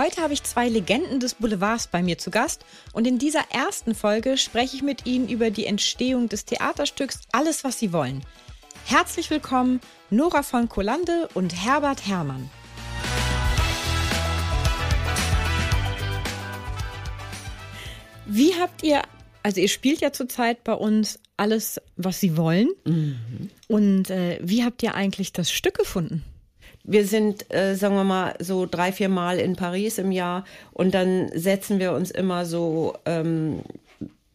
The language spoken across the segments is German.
Heute habe ich zwei Legenden des Boulevards bei mir zu Gast und in dieser ersten Folge spreche ich mit ihnen über die Entstehung des Theaterstücks Alles, was sie wollen. Herzlich willkommen Nora von Kolande und Herbert Herrmann. Wie habt ihr, also ihr spielt ja zurzeit bei uns alles, was sie wollen. Mhm. Und äh, wie habt ihr eigentlich das Stück gefunden? Wir sind, äh, sagen wir mal, so drei, vier Mal in Paris im Jahr und dann setzen wir uns immer so ähm,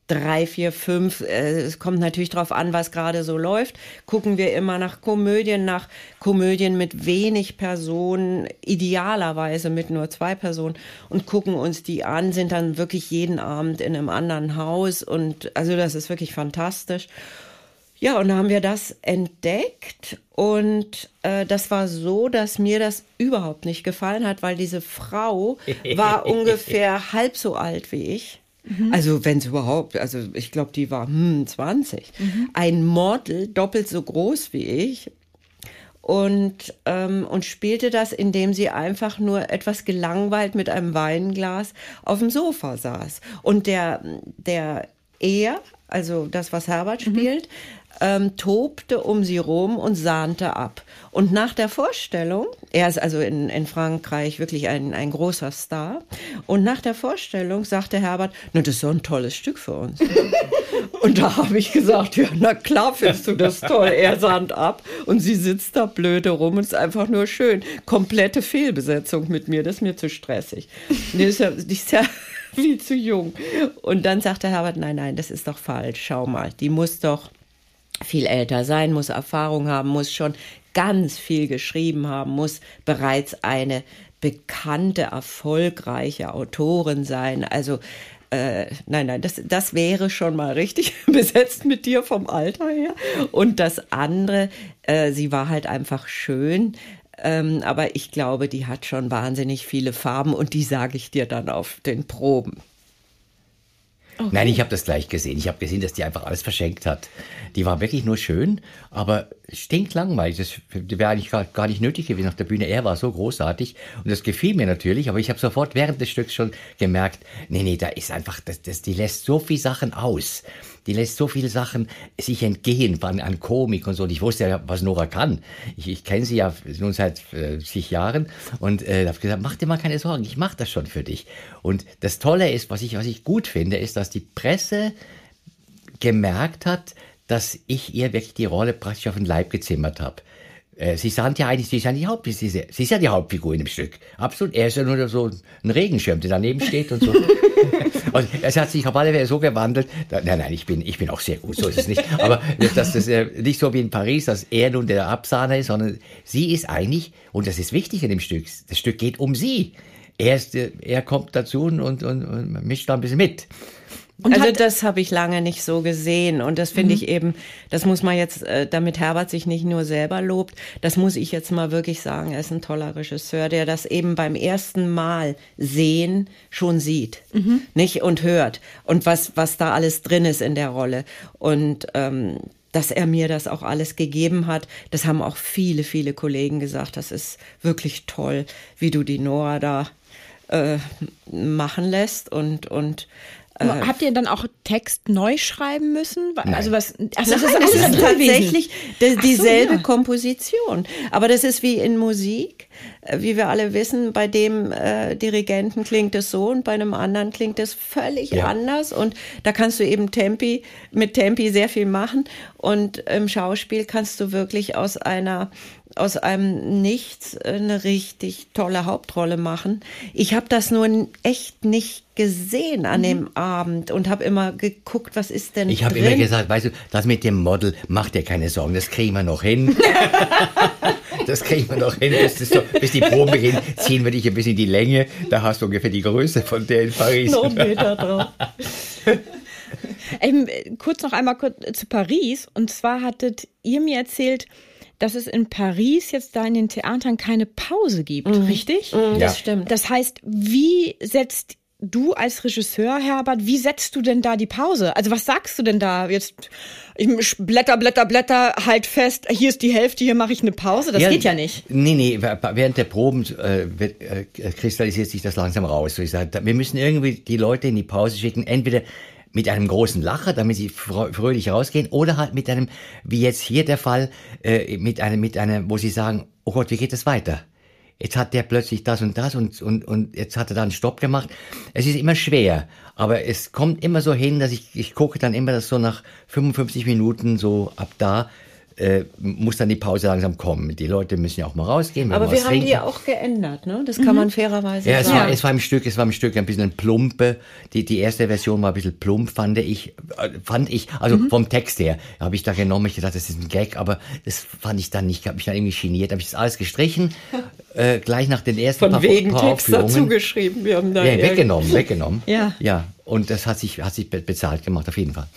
drei, vier, fünf, äh, es kommt natürlich drauf an, was gerade so läuft, gucken wir immer nach Komödien, nach Komödien mit wenig Personen, idealerweise mit nur zwei Personen und gucken uns die an, sind dann wirklich jeden Abend in einem anderen Haus und also das ist wirklich fantastisch. Ja, und da haben wir das entdeckt und äh, das war so, dass mir das überhaupt nicht gefallen hat, weil diese Frau war ungefähr halb so alt wie ich. Mhm. Also wenn es überhaupt, also ich glaube, die war hm, 20. Mhm. Ein Model, doppelt so groß wie ich. Und, ähm, und spielte das, indem sie einfach nur etwas gelangweilt mit einem Weinglas auf dem Sofa saß. Und der, der er, also das, was Herbert mhm. Ähm, tobte um sie rum und sahnte ab. Und nach der Vorstellung, er ist also in, in Frankreich wirklich ein, ein großer Star, und nach der Vorstellung sagte Herbert, na, das ist so ein tolles Stück für uns. und da habe ich gesagt, ja, na klar findest du das toll. Er sahnt ab und sie sitzt da blöde rum und ist einfach nur schön. Komplette Fehlbesetzung mit mir, das ist mir zu stressig. Die ist ja, ist ja viel zu jung. Und dann sagte Herbert, nein, nein, das ist doch falsch. Schau mal, die muss doch viel älter sein, muss Erfahrung haben, muss schon ganz viel geschrieben haben, muss bereits eine bekannte, erfolgreiche Autorin sein. Also äh, nein, nein, das, das wäre schon mal richtig besetzt mit dir vom Alter her. Und das andere, äh, sie war halt einfach schön. Ähm, aber ich glaube, die hat schon wahnsinnig viele Farben und die sage ich dir dann auf den Proben. Okay. Nein, ich habe das gleich gesehen. Ich habe gesehen, dass die einfach alles verschenkt hat. Die war wirklich nur schön, aber stinklangweilig. Das wäre eigentlich gar, gar nicht nötig gewesen auf der Bühne. Er war so großartig und das gefiel mir natürlich, aber ich habe sofort während des Stücks schon gemerkt, nee, nee, da ist einfach, das, das, die lässt so viel Sachen aus die lässt so viele Sachen sich entgehen an, an Komik und so. Und ich wusste ja, was Nora kann. Ich, ich kenne sie ja nun seit äh, zig Jahren und äh, habe gesagt, mach dir mal keine Sorgen, ich mache das schon für dich. Und das Tolle ist, was ich, was ich gut finde, ist, dass die Presse gemerkt hat, dass ich ihr wirklich die Rolle praktisch auf den Leib gezimmert habe. Äh, sie sind ja eigentlich, sie ist ja die Haupt, sie ist, sie ist ja die Hauptfigur in dem Stück. Absolut. Er ist ja nur so ein Regenschirm, der daneben steht und so. und es hat sich auf alle Fälle so gewandelt. Da, nein, nein, ich bin, ich bin auch sehr gut, so ist es nicht. Aber dass das äh, nicht so wie in Paris, dass er nun der Absahner ist, sondern sie ist eigentlich, und das ist wichtig in dem Stück, das Stück geht um sie. Er, ist, er kommt dazu und, und, und mischt da ein bisschen mit. Und also das habe ich lange nicht so gesehen und das finde mhm. ich eben, das muss man jetzt, äh, damit Herbert sich nicht nur selber lobt, das muss ich jetzt mal wirklich sagen, er ist ein toller Regisseur, der das eben beim ersten Mal sehen schon sieht, mhm. nicht und hört und was was da alles drin ist in der Rolle und ähm, dass er mir das auch alles gegeben hat. Das haben auch viele, viele Kollegen gesagt. Das ist wirklich toll, wie du die Noah da äh, machen lässt und und Habt ihr dann auch Text neu schreiben müssen? Nein. Also was? Also das, ist, das ist tatsächlich dieselbe so, ja. Komposition. Aber das ist wie in Musik, äh, wie wir alle wissen. Bei dem äh, Dirigenten klingt es so und bei einem anderen klingt es völlig ja. anders. Und da kannst du eben Tempi mit Tempi sehr viel machen. Und im Schauspiel kannst du wirklich aus einer aus einem Nichts eine richtig tolle Hauptrolle machen. Ich habe das nur echt nicht gesehen an mhm. dem Abend und habe immer geguckt, was ist denn Ich habe immer gesagt, weißt du, das mit dem Model, mach dir keine Sorgen, das kriegen wir noch hin. das kriegen wir noch hin. Bis, so, bis die Proben beginnen, ziehen wir dich ein bisschen die Länge. Da hast du ungefähr die Größe von der in Paris. Noch einen Meter drauf. Ähm, kurz noch einmal kurz zu Paris. Und zwar hattet ihr mir erzählt, dass es in Paris jetzt da in den Theatern keine Pause gibt, Mhm. richtig? Das Ja. stimmt. Das heißt, wie setzt du als Regisseur, Herbert, wie setzt du denn da die Pause? Also was sagst du denn da jetzt? Ich blätter, blätter, blätter, halt fest, hier ist die Hälfte, hier mache ich eine Pause. Das geht ja nicht. Nee, nee, während der Proben äh, wird, äh, kristallisiert sich das langsam raus. So ich sage, wir müssen irgendwie die Leute in die Pause schicken, entweder mit einem großen Lacher, damit sie frö- fröhlich rausgehen, oder halt mit einem, wie jetzt hier der Fall, äh, mit einem, mit einem, wo sie sagen, oh Gott, wie geht es weiter? Jetzt hat der plötzlich das und das und, und, und jetzt hat er da einen Stopp gemacht. Es ist immer schwer, aber es kommt immer so hin, dass ich, ich gucke dann immer, dass so nach 55 Minuten so ab da äh, muss dann die Pause langsam kommen. Die Leute müssen ja auch mal rausgehen. Aber wir haben trinken. die ja auch geändert, ne? Das kann man fairerweise Ja, es sagen. war, es war im Stück, es war im Stück ein bisschen ein plumpe. Die, die erste Version war ein bisschen plump, fand ich, äh, fand ich, also vom Text her, habe ich da genommen, ich gedacht, das ist ein Gag, aber das fand ich dann nicht, ich habe mich dann irgendwie geniert, habe ich das alles gestrichen, äh, gleich nach den ersten Von paar, wegen paar Text dazu geschrieben. Wir haben da Ja, weggenommen, weggenommen. Ja. Ja, und das hat sich, hat sich be- bezahlt gemacht, auf jeden Fall.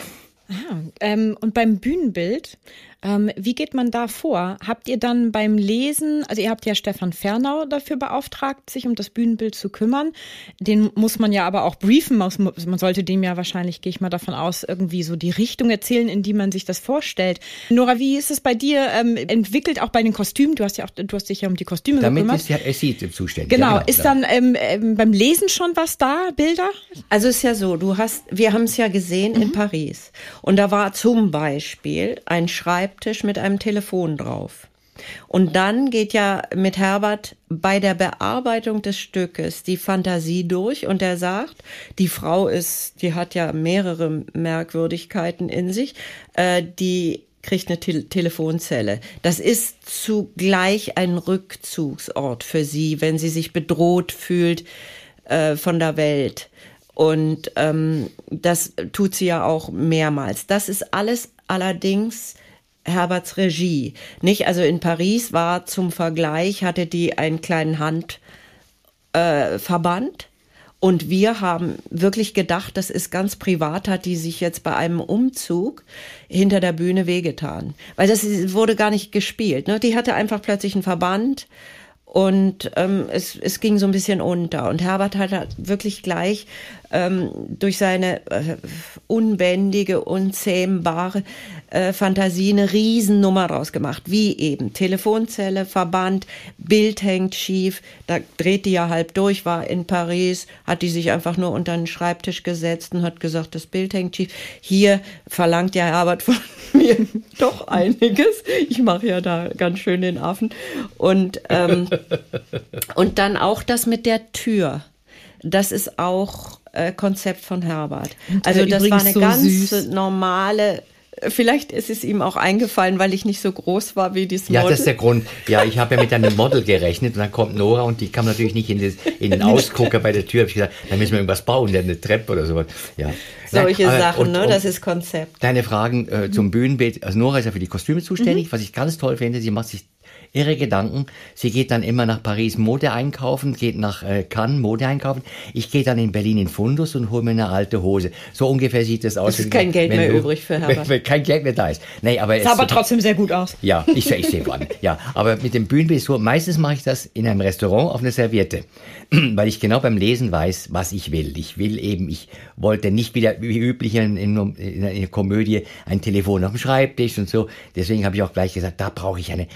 Ähm, und beim Bühnenbild, ähm, wie geht man da vor? Habt ihr dann beim Lesen, also ihr habt ja Stefan Fernau dafür beauftragt, sich um das Bühnenbild zu kümmern. Den muss man ja aber auch briefen. Man sollte dem ja wahrscheinlich, gehe ich mal davon aus, irgendwie so die Richtung erzählen, in die man sich das vorstellt. Nora, wie ist es bei dir ähm, entwickelt, auch bei den Kostümen? Du hast ja auch, du hast dich ja um die Kostüme Damit gekümmert. ist ja, es sieht zuständig. genau. Ja, ist dann ähm, ähm, beim Lesen schon was da, Bilder? Also es ist ja so, du hast, wir haben es ja gesehen in Paris. Und da war zum Beispiel ein Schreibtisch mit einem Telefon drauf. Und dann geht ja mit Herbert bei der Bearbeitung des Stückes die Fantasie durch und er sagt, die Frau ist, die hat ja mehrere Merkwürdigkeiten in sich, äh, die kriegt eine Te Telefonzelle. Das ist zugleich ein Rückzugsort für sie, wenn sie sich bedroht fühlt äh, von der Welt. Und ähm, das tut sie ja auch mehrmals. Das ist alles allerdings Herberts Regie. Nicht? Also in Paris war zum Vergleich, hatte die einen kleinen Handverband. Äh, und wir haben wirklich gedacht, das ist ganz privat, hat die sich jetzt bei einem Umzug hinter der Bühne wehgetan. Weil das wurde gar nicht gespielt. Ne? Die hatte einfach plötzlich einen Verband und ähm, es, es ging so ein bisschen unter. Und Herbert hat halt wirklich gleich ähm, durch seine äh, unbändige, unzähmbare äh, Fantasie eine Riesennummer draus gemacht. Wie eben Telefonzelle, Verband, Bild hängt schief, da dreht die ja halb durch, war in Paris, hat die sich einfach nur unter den Schreibtisch gesetzt und hat gesagt, das Bild hängt schief. Hier verlangt ja Herbert von mir doch einiges. Ich mache ja da ganz schön den Affen. Und, ähm, und dann auch das mit der Tür. Das ist auch äh, Konzept von Herbert. Also das war eine so ganz süß. normale. Vielleicht ist es ihm auch eingefallen, weil ich nicht so groß war wie dieses Ja, Model. das ist der Grund. Ja, ich habe ja mit einem Model gerechnet und dann kommt Nora und die kam natürlich nicht in, das, in den Ausgucker bei der Tür. Hab ich gesagt, da müssen wir irgendwas bauen, eine Treppe oder sowas. Ja. Solche Nein, aber- Sachen, und- ne? und Das ist Konzept. Deine Fragen äh, zum Bühnenbild. Also Nora ist ja für die Kostüme zuständig, Mhm. was ich ganz toll finde. Sie macht sich irre Gedanken. Sie geht dann immer nach Paris Mode einkaufen, geht nach äh, Cannes Mode einkaufen. Ich gehe dann in Berlin in Fundus und hole mir eine alte Hose. So ungefähr sieht das aus. Es ist kein Geld mehr du- übrig für Herbert. Wenn, kein Geld mehr da ist. Nee, aber es, Sah aber trotzdem sehr gut aus. ja, ich, ich sehe an. Ja, aber mit dem so, meistens mache ich das in einem Restaurant auf einer Serviette, weil ich genau beim Lesen weiß, was ich will. Ich will eben, ich wollte nicht wieder wie üblich in, in, in einer Komödie ein Telefon auf dem Schreibtisch und so. Deswegen habe ich auch gleich gesagt, da brauche ich eine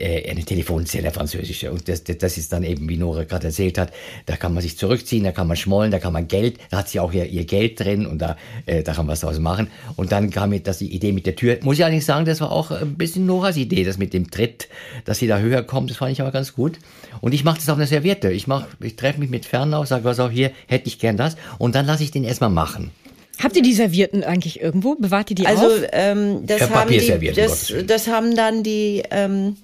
eine Telefonzelle französische. Und das, das, ist dann eben, wie Nora gerade erzählt hat, da kann man sich zurückziehen, da kann man schmollen, da kann man Geld, da hat sie auch ihr, ihr Geld drin und da, äh, da kann man was draus machen. Und dann kam mir das die Idee mit der Tür. Muss ich allerdings sagen, das war auch ein bisschen Noras Idee, das mit dem Tritt, dass sie da höher kommt, das fand ich aber ganz gut. Und ich mache das auf einer Serviette. Ich mach, ich treffe mich mit Fernau, sage, was auch hier, hätte ich gern das. Und dann lasse ich den erstmal machen. Habt ihr die Servierten eigentlich irgendwo? Bewahrt ihr die Also auf? ähm, das, Ja, haben die, das, das haben dann die, ähm,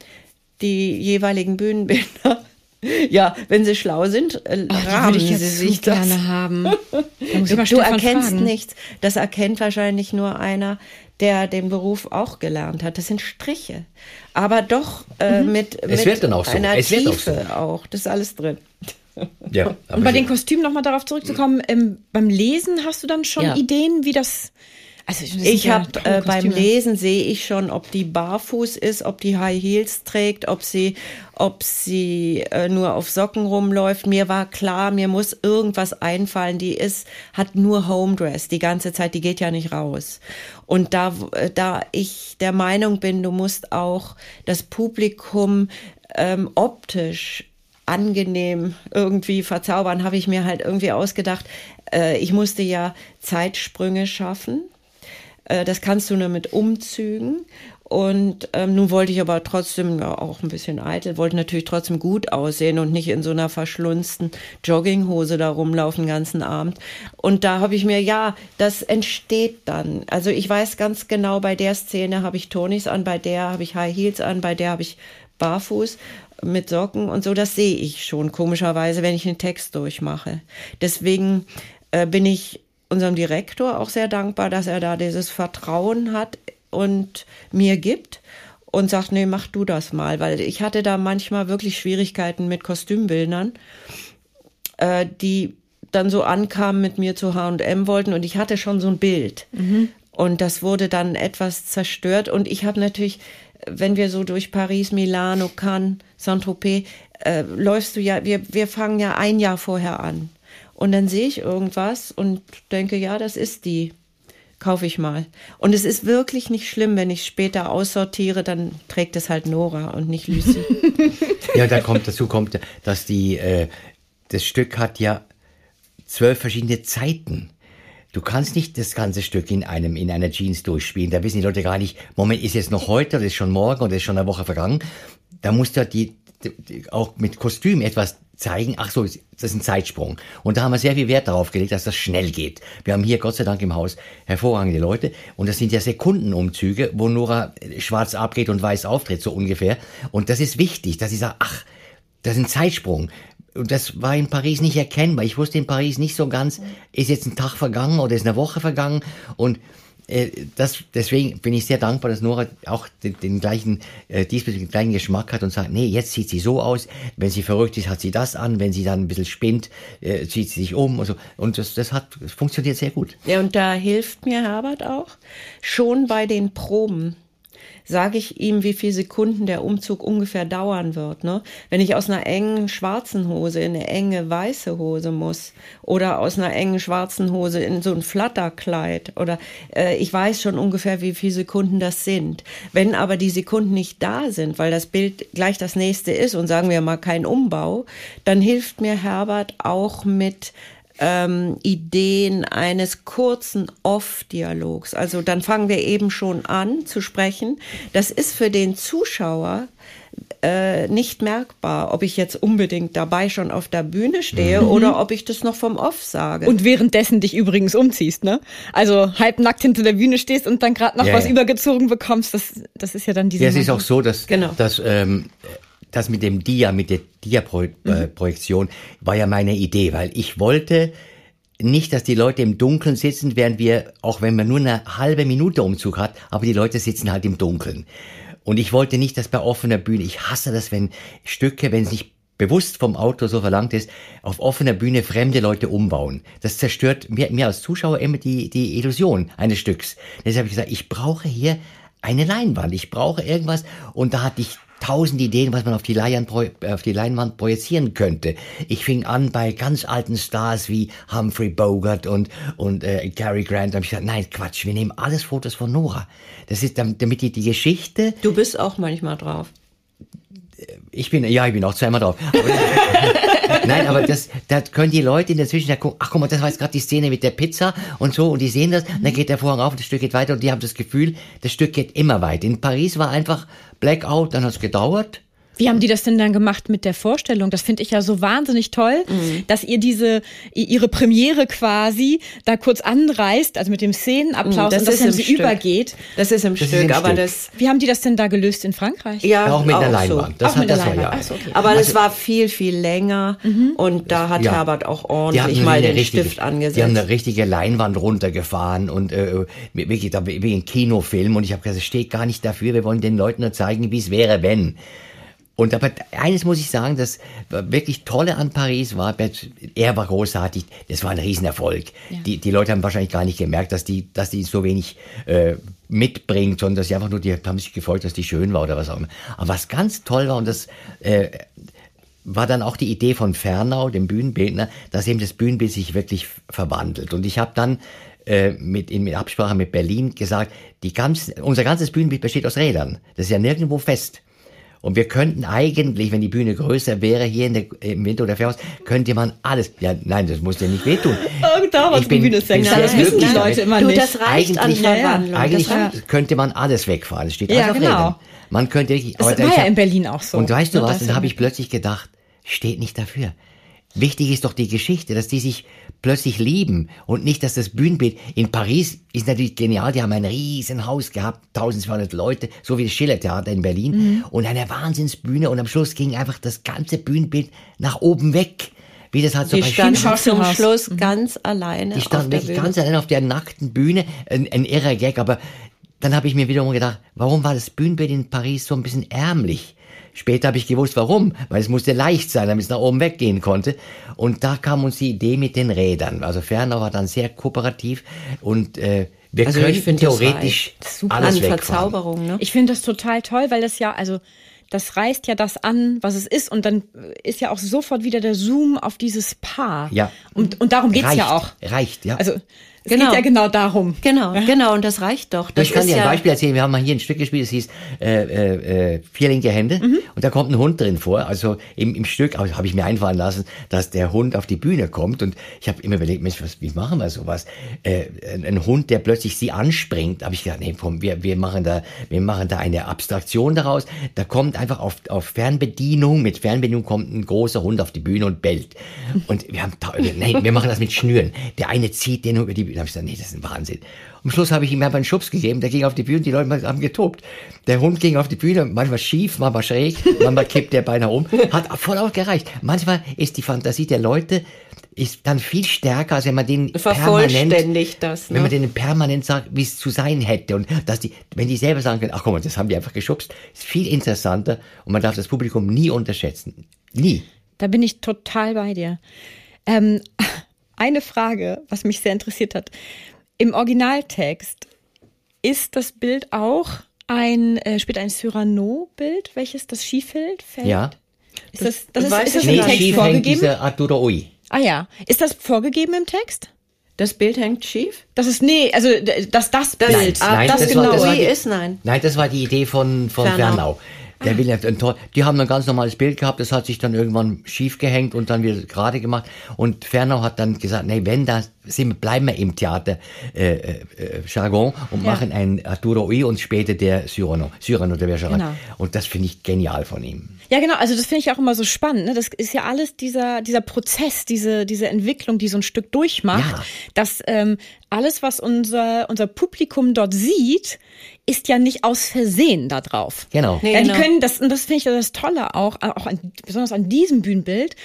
die jeweiligen Bühnenbilder Ja, wenn sie schlau sind, äh, Ach, die rahmen würde ich sie sich das. gerne haben. Du erkennst fragen. nichts. Das erkennt wahrscheinlich nur einer, der den Beruf auch gelernt hat. Das sind Striche. Aber doch äh, mit, Es mit wird dann auch so. einer Es wird auch Tiefe auch, Das ist alles drin. Ja, Und bei den Kostümen nochmal darauf zurückzukommen, ähm, beim Lesen hast du dann schon Ja. Ideen, wie das. Also Ich ja habe äh, beim. Lesen sehe ich schon, ob die barfuß ist, ob die High Heels trägt, ob sie, ob sie äh, nur auf Socken rumläuft. Mir war klar, mir muss irgendwas einfallen. Die ist hat nur Homedress die ganze Zeit. Die geht ja nicht raus. Und da, äh, da ich der Meinung bin, du musst auch das Publikum ähm, optisch angenehm irgendwie verzaubern, habe ich mir halt irgendwie ausgedacht. Äh, ich musste ja Zeitsprünge schaffen. Äh, Das kannst du nur mit Umzügen. Und ähm, nun wollte ich aber trotzdem ja, auch ein bisschen eitel, wollte natürlich trotzdem gut aussehen und nicht in so einer verschlunzten Jogginghose da rumlaufen den ganzen Abend. Und da habe ich mir, ja, das entsteht dann. Also ich weiß ganz genau, bei der Szene habe ich Tonis an, bei der habe ich High Heels an, bei der habe ich Barfuß mit Socken und so. Das sehe ich schon komischerweise, wenn ich den Text durchmache. Deswegen äh, bin ich unserem Direktor auch sehr dankbar, dass er da dieses Vertrauen hat und mir gibt und sagt, nee, mach du das mal, weil ich hatte da manchmal wirklich Schwierigkeiten mit Kostümbildnern, äh, die dann so ankamen mit mir zu H&M wollten und ich hatte schon so ein Bild. Und das wurde dann etwas zerstört und ich habe natürlich, wenn wir so durch Paris, Milano, Cannes, Saint-Tropez, äh, läufst du ja, wir, wir fangen ja ein Jahr vorher an. Und dann sehe ich irgendwas und denke, ja, das ist die. Kaufe ich mal. Und es ist wirklich nicht schlimm, wenn ich später aussortiere, dann trägt es halt Nora und nicht Lucy. Ja, da kommt dazu kommt, dass die äh, das Stück hat ja zwölf verschiedene Zeiten. Du kannst nicht das ganze Stück in einem in einer Jeans durchspielen. Da wissen die Leute gar nicht, Moment, ist jetzt noch heute oder ist schon morgen oder ist schon eine Woche vergangen. Da musst du die, die, auch mit Kostüm etwas zeigen. Ach so, das ist ein Zeitsprung. Und da haben wir sehr viel Wert darauf gelegt, dass das schnell geht. Wir haben hier Gott sei Dank im Haus hervorragende Leute und das sind ja Sekundenumzüge, wo Nora schwarz abgeht und weiß auftritt, so ungefähr. Und das ist wichtig, dass sie sagt, ach, das ist ein Zeitsprung. Und das war in Paris nicht erkennbar. Ich wusste in Paris nicht so ganz, ist jetzt ein Tag vergangen oder ist eine Woche vergangen. Und das, deswegen bin ich sehr dankbar, dass Nora auch den, den gleichen, äh, diesbezüglich den gleichen Geschmack hat und sagt, nee, jetzt sieht sie so aus. Wenn sie verrückt ist, hat sie das an. Wenn sie dann ein bisschen spinnt, äh, zieht sie sich um und so. Und das, das hat, das funktioniert sehr gut. Ja, und da hilft mir Herbert auch. Schon bei den Proben sage ich ihm, wie viele Sekunden der Umzug ungefähr dauern wird. Ne? Wenn ich aus einer engen schwarzen Hose in eine enge weiße Hose muss oder aus einer engen schwarzen Hose in so ein Flatterkleid oder äh, ich weiß schon ungefähr, wie viele Sekunden das sind. Wenn aber die Sekunden nicht da sind, weil das Bild gleich das nächste ist und sagen wir mal kein Umbau, dann hilft mir Herbert auch mit ähm, Ideen eines kurzen Off-Dialogs. Also dann fangen wir eben schon an zu sprechen. Das ist für den Zuschauer äh, nicht merkbar, ob ich jetzt unbedingt dabei schon auf der Bühne stehe Mhm. oder ob ich das noch vom Off sage. Und währenddessen dich übrigens umziehst, ne? Also halbnackt hinter der Bühne stehst und dann gerade noch Ja, was ja. übergezogen bekommst, das, das ist ja dann diese. Ja, es ist auch so, dass, Genau. dass ähm, das mit dem Dia, mit der Dia-Projektion war ja meine Idee, weil ich wollte nicht, dass die Leute im Dunkeln sitzen, während wir, auch wenn man nur eine halbe Minute Umzug hat, aber die Leute sitzen halt im Dunkeln. Und ich wollte nicht, dass bei offener Bühne, ich hasse das, wenn Stücke, wenn es nicht bewusst vom Autor so verlangt ist, auf offener Bühne fremde Leute umbauen. Das zerstört mir, mir als Zuschauer immer die, die Illusion eines Stücks. Deshalb habe ich gesagt, ich brauche hier eine Leinwand. Ich brauche irgendwas. Und da hatte ich tausend Ideen, was man auf die, äh, auf die Leinwand projizieren könnte. Ich fing an bei ganz alten Stars wie Humphrey Bogart und, und äh, Cary Grant. Da habe ich gesagt, nein, Quatsch, wir nehmen alles Fotos von Nora. Das ist, damit die, die Geschichte du bist auch manchmal drauf. ich bin, ja, ich bin auch zweimal drauf. Aber, nein, aber das, da können die Leute in der Zwischenzeit gucken, ach guck mal, das war jetzt gerade die Szene mit der Pizza und so, und die sehen das, und dann geht der Vorhang auf und das Stück geht weiter und die haben das Gefühl, das Stück geht immer weiter. In Paris war einfach Blackout, dann hat's gedauert, Wie haben die das denn dann gemacht mit der Vorstellung? Das finde ich ja so wahnsinnig toll, mhm. dass ihr diese, ihre Premiere quasi da kurz anreißt, also mit dem Szenenapplaus das und das ist im sie Stück. übergeht. Das ist im Das ist Stück, im aber Stück. das. Wie haben die das denn da gelöst in Frankreich? Ja, auch mit der so. Leinwand. Das, Auch hat, mit der das war Leinwand. ja. Ach so, okay. Aber Also- es war viel, viel länger und da hat Ja. Herbert auch ordentlich mal den richtige- Stift Die haben angesetzt. eine richtige Leinwand runtergefahren und äh, wirklich da wie wie ein Kinofilm und ich habe gesagt, es steht gar nicht dafür, wir wollen den Leuten nur zeigen, wie es wäre, wenn. Und aber eines muss ich sagen, das wirklich Tolle an Paris war, er war großartig, das war ein Riesenerfolg. Die, die Leute haben wahrscheinlich gar nicht gemerkt, dass die, dass die so wenig äh, mitbringt, sondern dass sie einfach nur, die haben sich gefreut, dass die schön war oder was auch immer. Aber was ganz toll war und das äh, war dann auch die Idee von Fernau, dem Bühnenbildner, dass eben das Bühnenbild sich wirklich verwandelt. Und ich habe dann äh, mit, in Absprache mit Berlin gesagt, die ganz, unser ganzes Bühnenbild besteht aus Rädern. Das ist ja nirgendwo fest. Und wir könnten eigentlich, wenn die Bühne größer wäre, hier in der, im Winter oder Fährhaus, könnte man alles, ja, nein, das muss ja nicht wehtun. Oh, da Ich bin- bin sehr Das wissen die Leute damit. immer du, nicht. das reicht an Eigentlich- Verwandlung. Eigentlich das reicht. könnte man alles wegfahren. Es steht Ja, alles auf genau. Man könnte Das aber war ja hab- in Berlin auch so. Und weißt du was? das Und da habe ja ich plötzlich gedacht, steht nicht dafür. Wichtig ist doch die Geschichte, dass die sich plötzlich lieben und nicht, dass das Bühnenbild in Paris ist natürlich genial. Die haben ein riesen Haus gehabt, 1200 Leute, so wie das Schillertheater in Berlin Mhm. und eine Wahnsinnsbühne und am Schluss ging einfach das ganze Bühnenbild nach oben weg. Wie das halt so Die bei standen zum. Schluss ganz alleine die auf standen der wirklich Bühne. ganz allein auf der nackten Bühne. Ein, ein irrer Gag, aber dann habe ich mir wiederum gedacht, warum war das Bühnenbild in Paris so ein bisschen ärmlich? Später habe ich gewusst, warum, weil es musste leicht sein, damit es nach oben weggehen konnte. Und da kam uns die Idee mit den Rädern. Also Fernau war dann sehr kooperativ und äh, wir Also können theoretisch reicht. Super. alles an. Verzauberung, ne? Ich finde das total toll, weil das ja, also das reißt ja das an, was es ist. Und dann ist ja auch sofort wieder der Zoom auf dieses Paar. Ja. Und, und darum geht's reicht, ja auch. Reicht, ja. Also es Genau. geht ja genau darum. Genau, genau, und das reicht doch. Das ich kann dir ein ja, Beispiel erzählen. Wir haben mal hier ein Stück gespielt, das hieß äh, äh, äh, Vier linke Hände. Mhm. Und da kommt ein Hund drin vor. Also im, im Stück also habe ich mir einfallen lassen, dass der Hund auf die Bühne kommt. Und ich habe immer überlegt, Mensch, was, wie machen wir sowas? Äh, ein, Hund, der plötzlich sie anspringt. habe ich gedacht, nee, komm, wir, wir, machen da, wir machen da eine Abstraktion daraus. Da kommt einfach auf, auf Fernbedienung, mit Fernbedienung kommt ein großer Hund auf die Bühne und bellt. Und wir haben, nein, wir machen das mit Schnüren. Der eine zieht den über die Bühne. Da habe ich gesagt, nee, das ist ein Wahnsinn. Am Schluss habe ich ihm einfach einen Schubs gegeben, der ging auf die Bühne, die Leute haben getobt. Der Hund ging auf die Bühne, manchmal schief, manchmal schräg, manchmal kippt der beinahe um. Hat voll ausgereicht. Manchmal ist die Fantasie der Leute ist dann viel stärker, als wenn man den permanent, das. wenn man Ne? denen permanent sagt, wie es zu sein hätte. Und dass die, wenn die selber sagen können, ach komm, das haben die einfach geschubst, ist viel interessanter und man darf das Publikum nie unterschätzen. Nie. Da bin ich total bei dir. Ähm, eine Frage, was mich sehr interessiert hat. Im Originaltext ist das Bild auch ein, äh, spielt ein Cyrano-Bild, welches das Skifeld fällt? Ja. Ist das, das ist, weiß ist das im. Text schief vorgegeben? dieser Arturo Ui. Ah ja. Ist das vorgegeben im Text? Das Bild hängt schief? Das ist, nee, also, dass das Das, Bild, ah, Nein, das, das genau war- das war die- ist nein. Nein, das war die Idee von, von Fernau. Fernau. Der will ein Tor. Die haben ein ganz normales Bild gehabt, das hat sich dann irgendwann schief gehängt und dann wieder gerade gemacht. Und Fernau hat dann gesagt, nee, wenn da sind, bleiben wir im Theater äh, äh, Jargon und Ja. machen ein Arturo Ui und später der Cyrano. Cyrano der Bergerac. Genau. Und das finde ich genial von ihm. Ja, genau. Also das finde ich auch immer so spannend. Ne? Das ist ja alles dieser dieser Prozess, diese diese Entwicklung, die so ein Stück durchmacht. Ja. Dass ähm, alles, was unser unser Publikum dort sieht, ist ja nicht aus Versehen da drauf. Genau. Nee, ja, die genau. können das und das finde ich das Tolle auch, auch an, besonders an diesem Bühnenbild.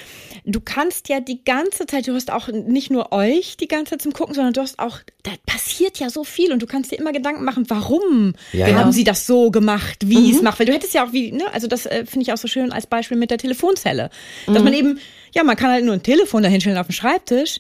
Du kannst ja die ganze Zeit, du hast auch nicht nur euch die ganze Zeit zum Gucken, sondern du hast auch, da passiert ja so viel und du kannst dir immer Gedanken machen, warum Ja, haben ja. sie das so gemacht, wie es macht. Weil du hättest ja auch wie, ne, also das äh, finde ich auch so schön als Beispiel mit der Telefonzelle. Dass man eben, ja, man kann halt nur ein Telefon dahinstellen auf dem Schreibtisch.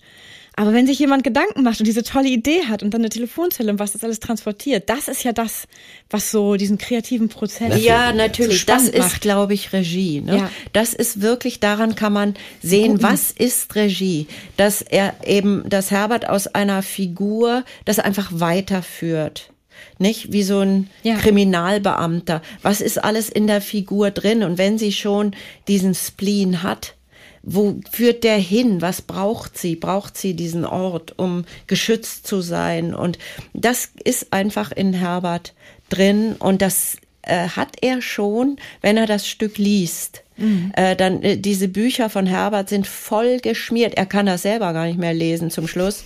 Aber wenn sich jemand Gedanken macht und diese tolle Idee hat und dann eine Telefonzelle und was das alles transportiert, das ist ja das, was so diesen kreativen Prozess Ja, so natürlich. Das spannend ist, macht. glaube ich, Regie. Ne? Ja. Das ist wirklich, daran kann man sehen, was ist Regie. Dass er eben, dass Herbert aus einer Figur das einfach weiterführt. Nicht wie so ein Ja. Kriminalbeamter. Was ist alles in der Figur drin? Und wenn sie schon diesen Spleen hat, wo führt der hin? Was braucht sie? Braucht sie diesen Ort, um geschützt zu sein? Und das ist einfach in Herbert drin und das äh, hat er schon, wenn er das Stück liest. Mhm. Äh, dann äh, diese Bücher von Herbert sind voll geschmiert. Er kann das selber gar nicht mehr lesen zum Schluss.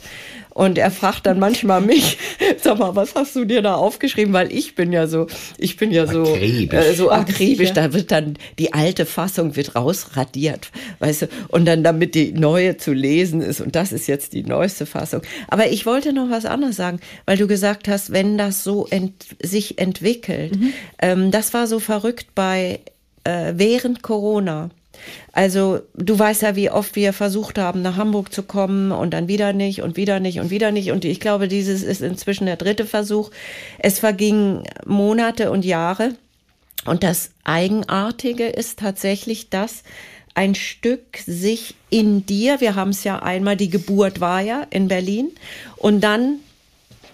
Und er fragt dann manchmal mich, sag mal, was hast du dir da aufgeschrieben? Weil ich bin ja so, ich bin ja so akribisch. Äh, so akribisch. Da wird dann die alte Fassung wird rausradiert, weißt du, und dann damit die neue zu lesen ist. Und das ist jetzt die neueste Fassung. Aber ich wollte noch was anderes sagen, weil du gesagt hast, wenn das so ent sich entwickelt, mhm. ähm, das war so verrückt bei äh, während Corona. Also du weißt ja, wie oft wir versucht haben, nach Hamburg zu kommen und dann wieder nicht und wieder nicht und wieder nicht. Und ich glaube, dieses ist inzwischen der dritte Versuch. Es vergingen Monate und Jahre. Und das Eigenartige ist tatsächlich, dass ein Stück sich in dir, wir haben es ja einmal, die Geburt war ja in Berlin, und dann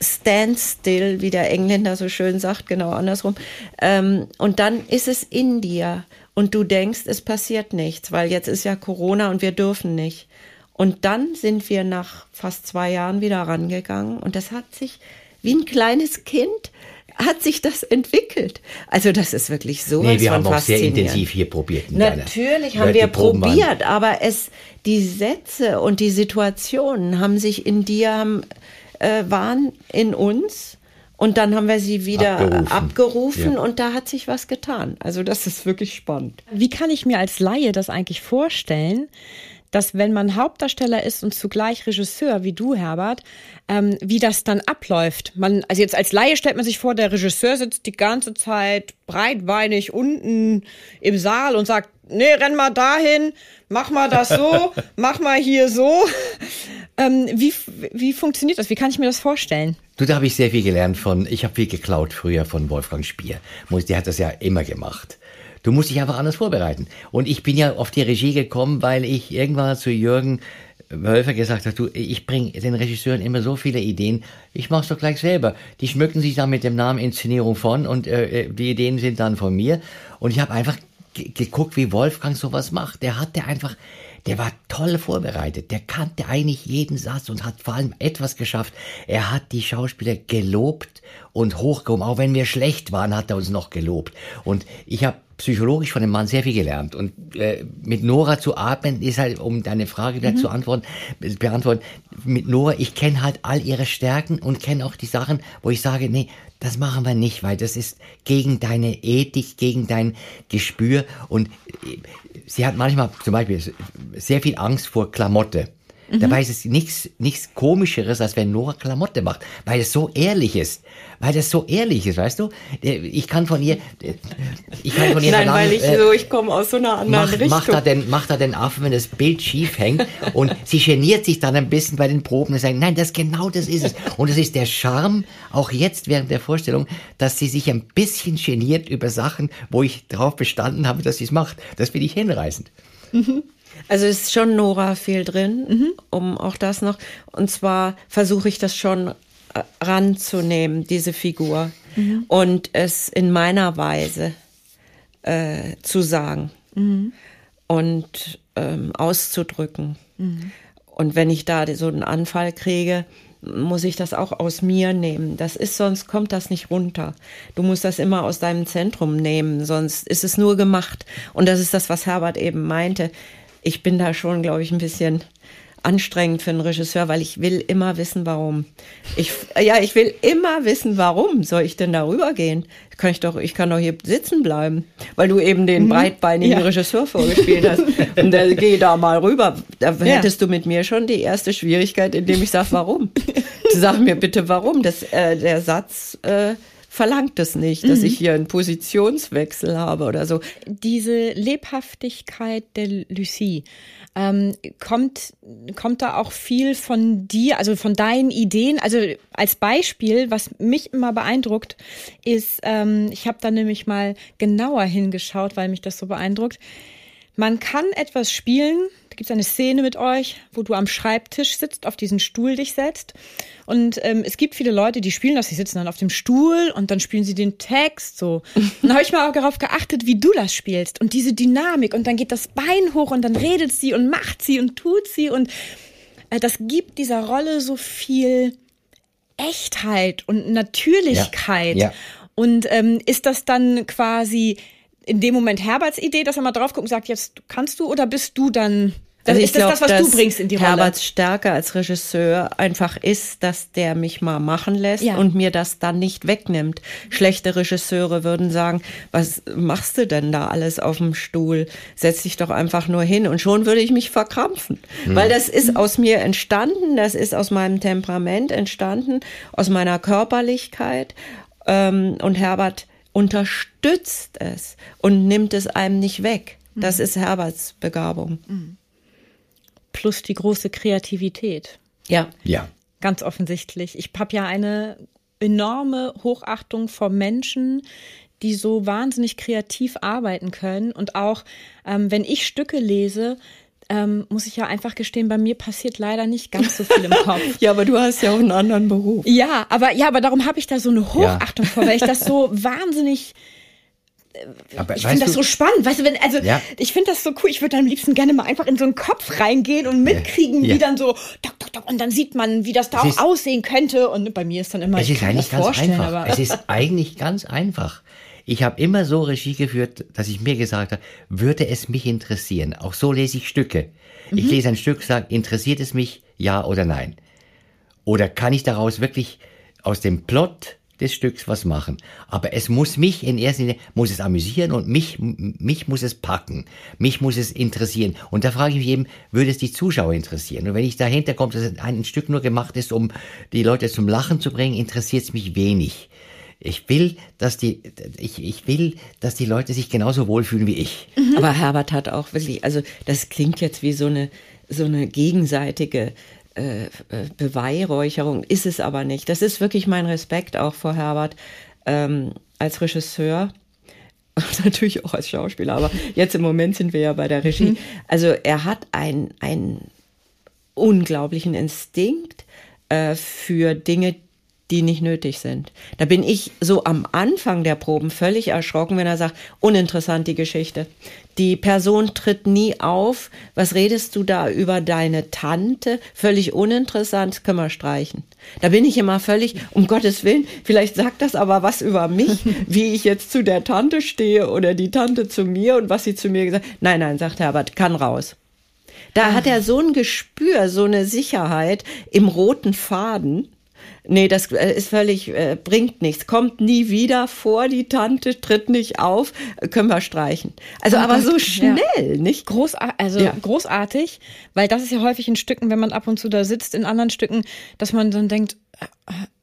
stand still, wie der Engländer so schön sagt, genau andersrum. Ähm, und dann ist es in dir und du denkst, es passiert nichts, weil jetzt ist ja Corona und wir dürfen nicht. Und dann sind wir nach fast zwei Jahren wieder rangegangen und das hat sich wie ein kleines Kind hat sich das entwickelt. Also das ist wirklich so. Nee, wir haben auch sehr intensiv hier probiert. Natürlich haben wir probiert, aber es, die Sätze und die Situationen haben sich in dir, haben, äh, waren in uns und dann haben wir sie wieder abgerufen, abgerufen ja. und da hat sich was getan. Also das ist wirklich spannend. Wie kann ich mir als Laie das eigentlich vorstellen? dass wenn man Hauptdarsteller ist und zugleich Regisseur, wie du, Herbert, ähm, wie das dann abläuft. Man, also jetzt als Laie stellt man sich vor, der Regisseur sitzt die ganze Zeit breitbeinig unten im Saal und sagt, nee, renn mal dahin, mach mal das so, mach mal hier so. Ähm, wie, wie funktioniert das? Wie kann ich mir das vorstellen? Du, da habe ich sehr viel gelernt von, ich habe viel geklaut früher von Wolfgang Spier. Der hat das ja immer gemacht. Du musst dich einfach anders vorbereiten. Und ich bin ja auf die Regie gekommen, weil ich irgendwann zu Jürgen Wölfer gesagt habe, du, ich bringe den Regisseuren immer so viele Ideen, ich mach's doch gleich selber. Die schmücken sich dann mit dem Namen Inszenierung von und äh, äh die Ideen sind dann von mir. Und ich habe einfach geguckt, wie Wolfgang sowas macht. Der hatte einfach der war toll vorbereitet. Der kannte eigentlich jeden Satz und hat vor allem etwas geschafft. Er hat die Schauspieler gelobt und hochgehoben. Auch wenn wir schlecht waren, hat er uns noch gelobt. Und ich habe psychologisch von dem Mann sehr viel gelernt. Und äh, mit Nora zu atmen ist halt, um deine Frage wieder mhm. zu antworten, beantworten, mit Nora, ich kenne halt all ihre Stärken und kenne auch die Sachen, wo ich sage, nee, das machen wir nicht, weil das ist gegen deine Ethik, gegen dein Gespür. Und äh, sie hat manchmal zum Beispiel sehr viel Angst vor Klamotte. Mhm. Dabei ist es nichts, nichts komischeres, als wenn Nora Klamotte macht, weil es so ehrlich ist. Weil das so ehrlich ist, weißt du? Ich kann von ihr, ich kann von ihr Nein, verlangen, weil ich äh, so, ich komme aus so einer anderen mach, Richtung. Macht er den, macht er den Affen, wenn das Bild schief hängt und sie geniert sich dann ein bisschen bei den Proben und sagt, nein, das genau das ist es. Und das ist der Charme, auch jetzt während der Vorstellung, dass sie sich ein bisschen geniert über Sachen, wo ich darauf bestanden habe, dass sie es macht. Das finde ich hinreißend. Mhm. Also ist schon Nora viel drin, mhm. um auch das noch. Und zwar versuche ich das schon äh, ranzunehmen, diese Figur. Mhm. Und es in meiner Weise äh, zu sagen. Mhm. Und ähm, auszudrücken. Mhm. Und wenn ich da so einen Anfall kriege, muss ich das auch aus mir nehmen. Das ist, sonst kommt das nicht runter. Du musst das immer aus deinem Zentrum nehmen, sonst ist es nur gemacht. Und das ist das, was Herbert eben meinte ich bin da schon, glaube ich, ein bisschen anstrengend für einen Regisseur, weil ich will immer wissen, warum. Ich, ja, ich will immer wissen, warum soll ich denn darüber gehen? Kann ich doch, ich kann doch hier sitzen bleiben, weil du eben den mhm. breitbeinigen ja. Regisseur vorgespielt hast. Und da geh da mal rüber. Da ja. hättest du mit mir schon die erste Schwierigkeit, indem ich sage, warum. Sag mir bitte, warum. Das, äh, der Satz äh, verlangt es nicht, dass mhm. ich hier einen Positionswechsel habe oder so. Diese Lebhaftigkeit der Lucie, ähm, kommt, kommt da auch viel von dir, also von deinen Ideen? Also als Beispiel, was mich immer beeindruckt, ist, ähm, ich habe da nämlich mal genauer hingeschaut, weil mich das so beeindruckt. Man kann etwas spielen, gibt es eine Szene mit euch, wo du am Schreibtisch sitzt, auf diesen Stuhl dich setzt. Und ähm, es gibt viele Leute, die spielen das, die sitzen dann auf dem Stuhl und dann spielen sie den Text so. Und dann habe ich mal auch darauf geachtet, wie du das spielst und diese Dynamik. Und dann geht das Bein hoch und dann redet sie und macht sie und tut sie. Und äh, das gibt dieser Rolle so viel Echtheit und Natürlichkeit. Ja, ja. Und ähm, ist das dann quasi in dem Moment Herberts Idee, dass er mal drauf guckt und sagt, jetzt kannst du oder bist du dann also ist glaub, das das, was du bringst in die Rolle? Herberts Stärke als Regisseur einfach ist, dass der mich mal machen lässt ja. und mir das dann nicht wegnimmt. Schlechte Regisseure würden sagen, was machst du denn da alles auf dem Stuhl? Setz dich doch einfach nur hin und schon würde ich mich verkrampfen. Hm. Weil das ist aus mir entstanden, das ist aus meinem Temperament entstanden, aus meiner Körperlichkeit. Ähm, und Herbert unterstützt es und nimmt es einem nicht weg. Das mhm. ist Herberts Begabung. Mhm plus die große Kreativität. Ja. Ja. Ganz offensichtlich. Ich habe ja eine enorme Hochachtung vor Menschen, die so wahnsinnig kreativ arbeiten können. Und auch ähm, wenn ich Stücke lese, ähm, muss ich ja einfach gestehen, bei mir passiert leider nicht ganz so viel im Kopf. ja, aber du hast ja auch einen anderen Beruf. Ja, aber ja, aber darum habe ich da so eine Hochachtung ja. vor, weil ich das so wahnsinnig aber ich finde das so spannend. Weißt du, wenn, also ja. ich finde das so cool. Ich würde am liebsten gerne mal einfach in so einen Kopf reingehen und mitkriegen, ja. wie dann so, dok, dok, dok, und dann sieht man, wie das da es auch ist, aussehen könnte. Und bei mir ist dann immer, es ist eigentlich ganz einfach. es ist eigentlich ganz einfach. Ich habe immer so Regie geführt, dass ich mir gesagt habe, würde es mich interessieren. Auch so lese ich Stücke. Mhm. Ich lese ein Stück, sage, interessiert es mich, ja oder nein? Oder kann ich daraus wirklich aus dem Plot des Stücks was machen. Aber es muss mich in erster Linie, muss es amüsieren und mich, mich muss es packen. Mich muss es interessieren. Und da frage ich mich eben, würde es die Zuschauer interessieren? Und wenn ich dahinter komme, dass ein Stück nur gemacht ist, um die Leute zum Lachen zu bringen, interessiert es mich wenig. Ich will, dass die, ich, ich will, dass die Leute sich genauso wohlfühlen wie ich. Mhm. Aber Herbert hat auch wirklich, also das klingt jetzt wie so eine, so eine gegenseitige äh, Beweihräucherung ist es aber nicht. Das ist wirklich mein Respekt auch vor Herbert ähm, als Regisseur. Und natürlich auch als Schauspieler, aber jetzt im Moment sind wir ja bei der Regie. Mhm. Also er hat einen unglaublichen Instinkt äh, für Dinge, die nicht nötig sind. Da bin ich so am Anfang der Proben völlig erschrocken, wenn er sagt, uninteressant die Geschichte. Die Person tritt nie auf. Was redest du da über deine Tante? Völlig uninteressant, können wir streichen. Da bin ich immer völlig, um Gottes Willen, vielleicht sagt das aber was über mich, wie ich jetzt zu der Tante stehe oder die Tante zu mir und was sie zu mir gesagt hat. Nein, nein, sagt Herbert, kann raus. Da ah. hat er so ein Gespür, so eine Sicherheit im roten Faden Nee, das äh, ist völlig, äh, bringt nichts. Kommt nie wieder vor, die Tante tritt nicht auf, äh, können wir streichen. Also, oh aber so schnell, ja. nicht? Großartig, also ja. großartig, weil das ist ja häufig in Stücken, wenn man ab und zu da sitzt, in anderen Stücken, dass man dann denkt,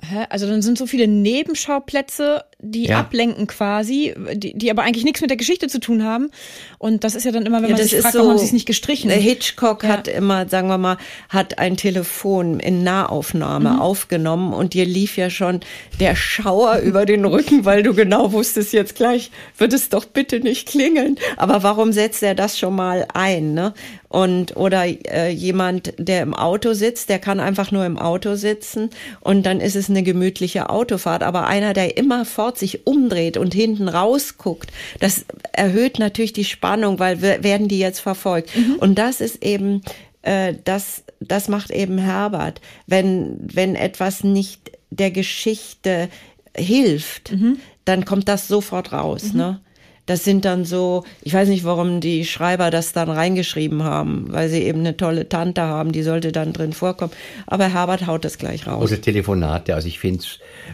Hä? Also dann sind so viele Nebenschauplätze, die ja. ablenken quasi, die, die aber eigentlich nichts mit der Geschichte zu tun haben. Und das ist ja dann immer, wenn ja, man sich fragt, so, warum haben sie es nicht gestrichen? Hitchcock ja. hat immer, sagen wir mal, hat ein Telefon in Nahaufnahme mhm. aufgenommen und dir lief ja schon der Schauer über den Rücken, weil du genau wusstest, jetzt gleich wird es doch bitte nicht klingeln. Aber warum setzt er das schon mal ein? Ne? Und oder äh, jemand, der im Auto sitzt, der kann einfach nur im Auto sitzen und dann ist es eine gemütliche Autofahrt. Aber einer, der immerfort sich umdreht und hinten rausguckt, das erhöht natürlich die Spannung, weil werden die jetzt verfolgt. Mhm. Und das ist eben äh, das, das macht eben Herbert. Wenn, wenn etwas nicht der Geschichte hilft, mhm. dann kommt das sofort raus. Mhm. Ne? Das sind dann so, ich weiß nicht, warum die Schreiber das dann reingeschrieben haben, weil sie eben eine tolle Tante haben, die sollte dann drin vorkommen. Aber Herbert haut das gleich raus. Oder Telefonate, also ich finde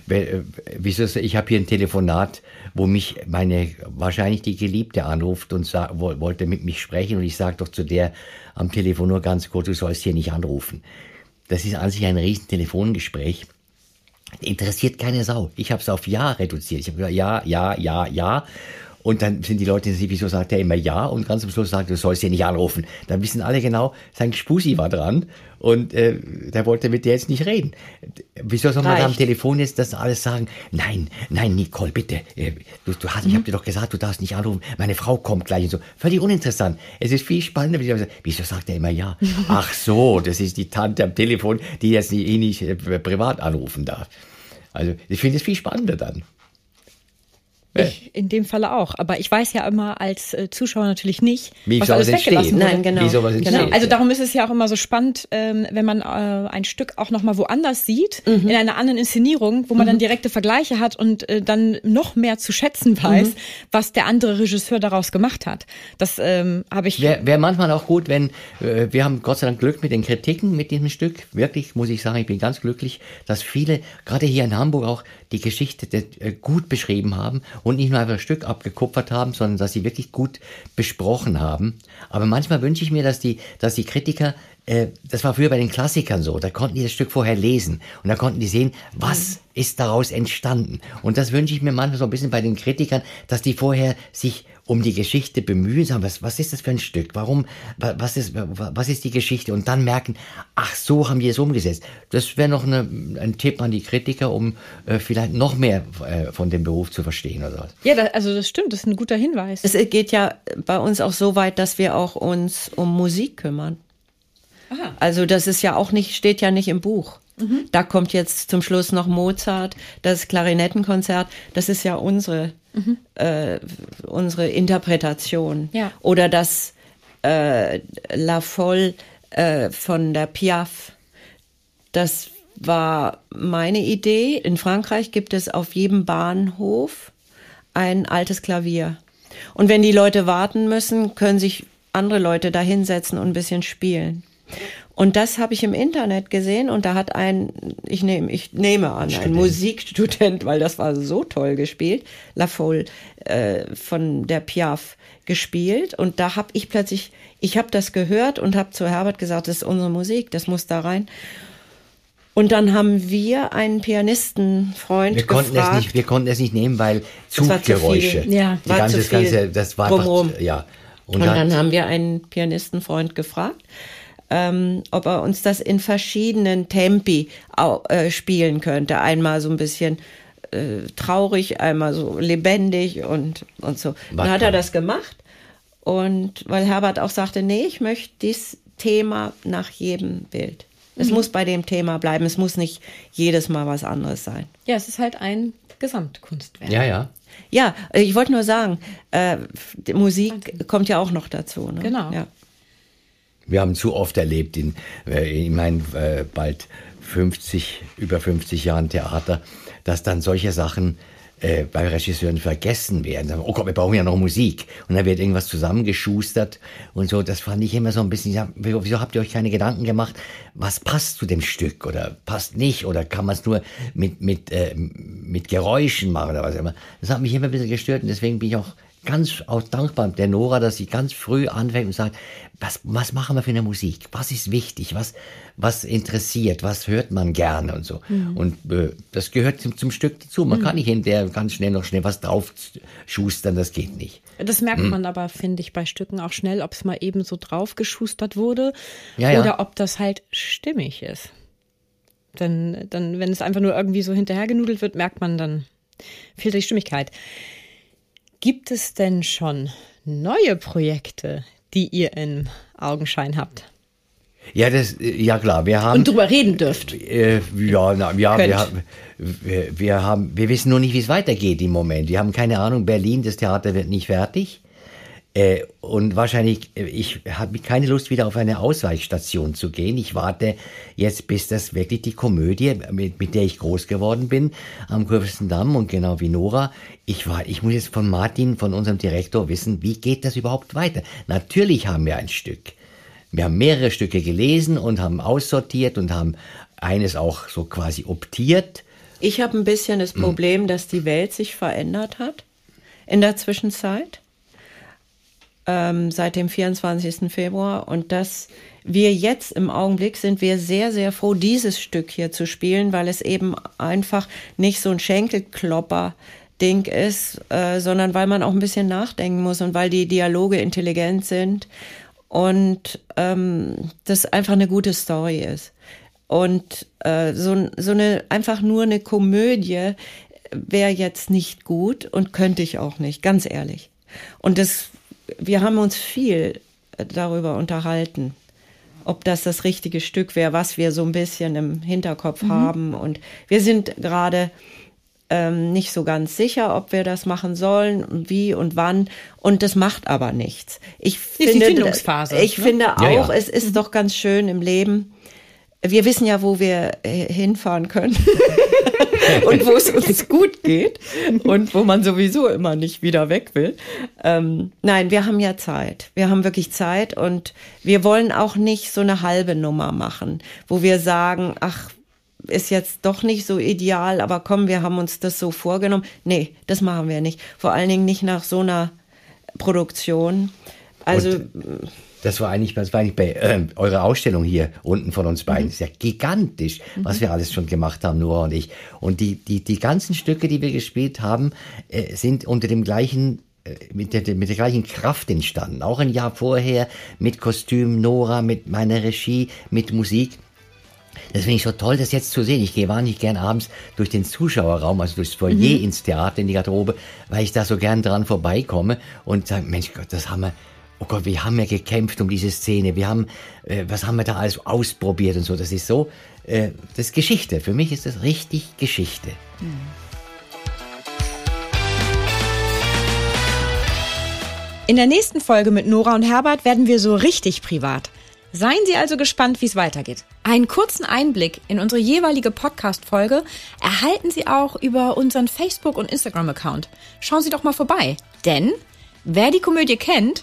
äh, wieso, ich habe hier ein Telefonat, wo mich meine, wahrscheinlich die Geliebte anruft und sa wollte mit mich sprechen und ich sage doch zu der am Telefon nur ganz kurz, du sollst hier nicht anrufen. Das ist an sich ein riesen Telefongespräch. Interessiert keine Sau. Ich habe es auf Ja reduziert. Ich habe gesagt, ja, ja, ja, ja. Und dann sind die Leute, wieso sagt er immer ja? Und ganz am Schluss sagt, du sollst hier nicht anrufen. Dann wissen alle genau, sein Spusi war dran und äh, der wollte mit dir jetzt nicht reden. Wieso soll man da am Telefon jetzt das alles sagen? Nein, nein, Nicole, bitte. Äh, du, du hast, mhm. ich habe dir doch gesagt, du darfst nicht anrufen. Meine Frau kommt gleich und so. Völlig uninteressant. Es ist viel spannender. Wieso sagt er immer ja? Ach so, das ist die Tante am Telefon, die jetzt eh nicht äh, privat anrufen darf. Also ich finde es viel spannender dann. Ich in dem Falle auch. Aber ich weiß ja immer als äh, Zuschauer natürlich nicht, Wie was sowas alles weggelassen wurde. Nein, genau. Wie sowas Genau. Also darum ist es ja auch immer so spannend, ähm, wenn man äh, ein Stück auch noch mal woanders sieht, in einer anderen Inszenierung, wo man dann direkte Vergleiche hat und äh, dann noch mehr zu schätzen weiß, was der andere Regisseur daraus gemacht hat. Das ähm, habe ich. Wäre wär manchmal auch gut, wenn äh, wir haben Gott sei Dank Glück mit den Kritiken mit diesem Stück. Wirklich muss ich sagen, ich bin ganz glücklich, dass viele, gerade hier in Hamburg auch, die Geschichte äh, gut beschrieben haben und nicht nur einfach ein Stück abgekupfert haben, sondern dass sie wirklich gut besprochen haben. Aber manchmal wünsche ich mir, dass die, dass die Kritiker äh, das war früher bei den Klassikern so, da konnten die das Stück vorher lesen und da konnten die sehen, was ist daraus entstanden. Und das wünsche ich mir manchmal so ein bisschen bei den Kritikern, dass die vorher sich um die Geschichte bemühen, sagen, was, was ist das für ein Stück? Warum, wa- was ist, wa- was ist die Geschichte? Und dann merken, ach, so haben die es umgesetzt. Das wäre noch eine, ein Tipp an die Kritiker, um äh, vielleicht noch mehr äh, von dem Beruf zu verstehen oder was. Ja, da, also das stimmt, das ist ein guter Hinweis. Es geht ja bei uns auch so weit, dass wir auch uns um Musik kümmern. Also das ist ja auch nicht, steht ja nicht im Buch. Da kommt jetzt zum Schluss noch Mozart, das Klarinettenkonzert. Das ist ja unsere, äh, unsere Interpretation. Ja. Oder das äh, La Folle äh, von der Piaf. Das war meine Idee. In Frankreich gibt es auf jedem Bahnhof ein altes Klavier. Und wenn die Leute warten müssen, können sich andere Leute da hinsetzen und ein bisschen spielen. Und das habe ich im Internet gesehen und da hat ein, ich nehme, ich nehme an, ein Student. Musikstudent, weil das war so toll gespielt, La Folle äh, von der Piaf gespielt und da habe ich plötzlich, ich habe das gehört und habe zu Herbert gesagt, das ist unsere Musik, das muss da rein. Und dann haben wir einen Pianistenfreund Wir konnten, es gefragt. nicht, wir konnten es nicht nehmen, weil Das Zuggeräusche. viel. Ja. die War ganze, zu das ganze, viel das war einfach, ja. Und, Und dann, dann haben wir einen Pianistenfreund gefragt, ähm, ob er uns das in verschiedenen Tempi au, äh, spielen könnte. Einmal so ein bisschen äh, traurig, einmal so lebendig und, und so. Dann hat er das gemacht. Und weil Herbert auch sagte, nee, ich möchte dieses Thema nach jedem Bild. Es Mhm. muss bei dem Thema bleiben. Es muss nicht jedes Mal was anderes sein. Ja, es ist halt ein Gesamtkunstwerk. ja, ja. Ja, ich wollte nur sagen, äh, die Musik kommt ja auch noch dazu. Ne? Genau. Ja. Wir haben zu oft erlebt in, äh, in meinen äh, bald 50, über 50 Jahren Theater, dass dann solche Sachen äh, bei Regisseuren vergessen werden. Oh Gott, wir brauchen ja noch Musik. Und dann wird irgendwas zusammengeschustert und so. Das fand ich immer so ein bisschen, ja, wieso habt ihr euch keine Gedanken gemacht, was passt zu dem Stück oder passt nicht oder kann man es nur mit, mit, äh, mit Geräuschen machen oder was immer. Das hat mich immer ein bisschen gestört und deswegen bin ich auch ganz auch dankbar der Nora, dass sie ganz früh anfängt und sagt, was, was machen wir für eine Musik? Was ist wichtig? Was, was interessiert? Was hört man gerne und so? Und äh, das gehört zum, zum Stück dazu. Man kann nicht hinterher ganz schnell noch schnell was drauf schustern, das geht nicht. Das merkt man aber, finde ich, bei Stücken auch schnell, ob es mal eben so draufgeschustert wurde Ja, ja. oder ob das halt stimmig ist. Dann, dann, wenn es einfach nur irgendwie so hinterhergenudelt wird, merkt man dann, fehlt die Stimmigkeit. Gibt es denn schon neue Projekte, die ihr im Augenschein habt? Ja, das, ja klar, wir haben. Und drüber reden dürft. Äh, ja, na, ja Könnt. wir, haben- wir, wir haben, wir wissen nur nicht, wie es weitergeht im Moment. Wir haben keine Ahnung. Berlin, das Theater wird nicht fertig. Äh, und wahrscheinlich, äh, ich habe keine Lust, wieder auf eine Ausweichstation zu gehen. Ich warte jetzt, bis das wirklich die Komödie, mit, mit der ich groß geworden bin, am Kurfürstendamm und genau wie Nora. Ich war, ich muss jetzt von Martin, von unserem Direktor wissen, wie geht das überhaupt weiter? Natürlich haben wir ein Stück. Wir haben mehrere Stücke gelesen und haben aussortiert und haben eines auch so quasi optiert. Ich habe ein bisschen das Problem, dass die Welt sich verändert hat in der Zwischenzeit, ähm, seit dem 24. Februar. Und dass wir jetzt im Augenblick sind wir sehr, sehr froh, dieses Stück hier zu spielen, weil es eben einfach nicht so ein Schenkelklopper Ding ist, äh, sondern weil man auch ein bisschen nachdenken muss und weil die Dialoge intelligent sind und ähm, das einfach eine gute Story ist. Und äh, so, so eine einfach nur eine Komödie wäre jetzt nicht gut und könnte ich auch nicht, ganz ehrlich. Und das, wir haben uns viel darüber unterhalten, ob das das richtige Stück wäre, was wir so ein bisschen im Hinterkopf haben. Und wir sind gerade ähm, nicht so ganz sicher, ob wir das machen sollen, wie und wann. Und das macht aber nichts. Ich finde, die Findungsphase. Ich ne? finde auch, Ja, ja. es ist doch ganz schön im Leben. Wir wissen ja, wo wir äh, hinfahren können und wo es uns gut geht und wo man sowieso immer nicht wieder weg will. Ähm, nein, wir haben ja Zeit. Wir haben wirklich Zeit und wir wollen auch nicht so eine halbe Nummer machen, wo wir sagen, ach, ist jetzt doch nicht so ideal, aber komm, wir haben uns das so vorgenommen. Nee, das machen wir nicht. Vor allen Dingen nicht nach so einer Produktion. Also, Das war eigentlich, das war eigentlich bei äh, eurer Ausstellung hier unten von uns beiden. Das ist ja gigantisch, was wir alles schon gemacht haben, Nora und ich. Und die, die, die ganzen Stücke, die wir gespielt haben, äh, sind unter dem gleichen äh, mit der, mit der gleichen Kraft entstanden. Auch ein Jahr vorher mit Kostüm, Nora, mit meiner Regie, mit Musik. Das finde ich so toll, das jetzt zu sehen. Ich gehe wahnsinnig gern abends durch den Zuschauerraum, also durchs Foyer ins Theater, in die Garderobe, weil ich da so gern dran vorbeikomme und sage, Mensch Gott, das haben wir, oh Gott, wir haben ja gekämpft um diese Szene, wir haben, äh, was haben wir da alles ausprobiert und so. Das ist so, äh, das ist Geschichte. Für mich ist das richtig Geschichte. In der nächsten Folge mit Nora und Herbert werden wir so richtig privat. Seien Sie also gespannt, wie es weitergeht. Einen kurzen Einblick in unsere jeweilige Podcast-Folge erhalten Sie auch über unseren Facebook- und Instagram-Account. Schauen Sie doch mal vorbei. Denn wer die Komödie kennt,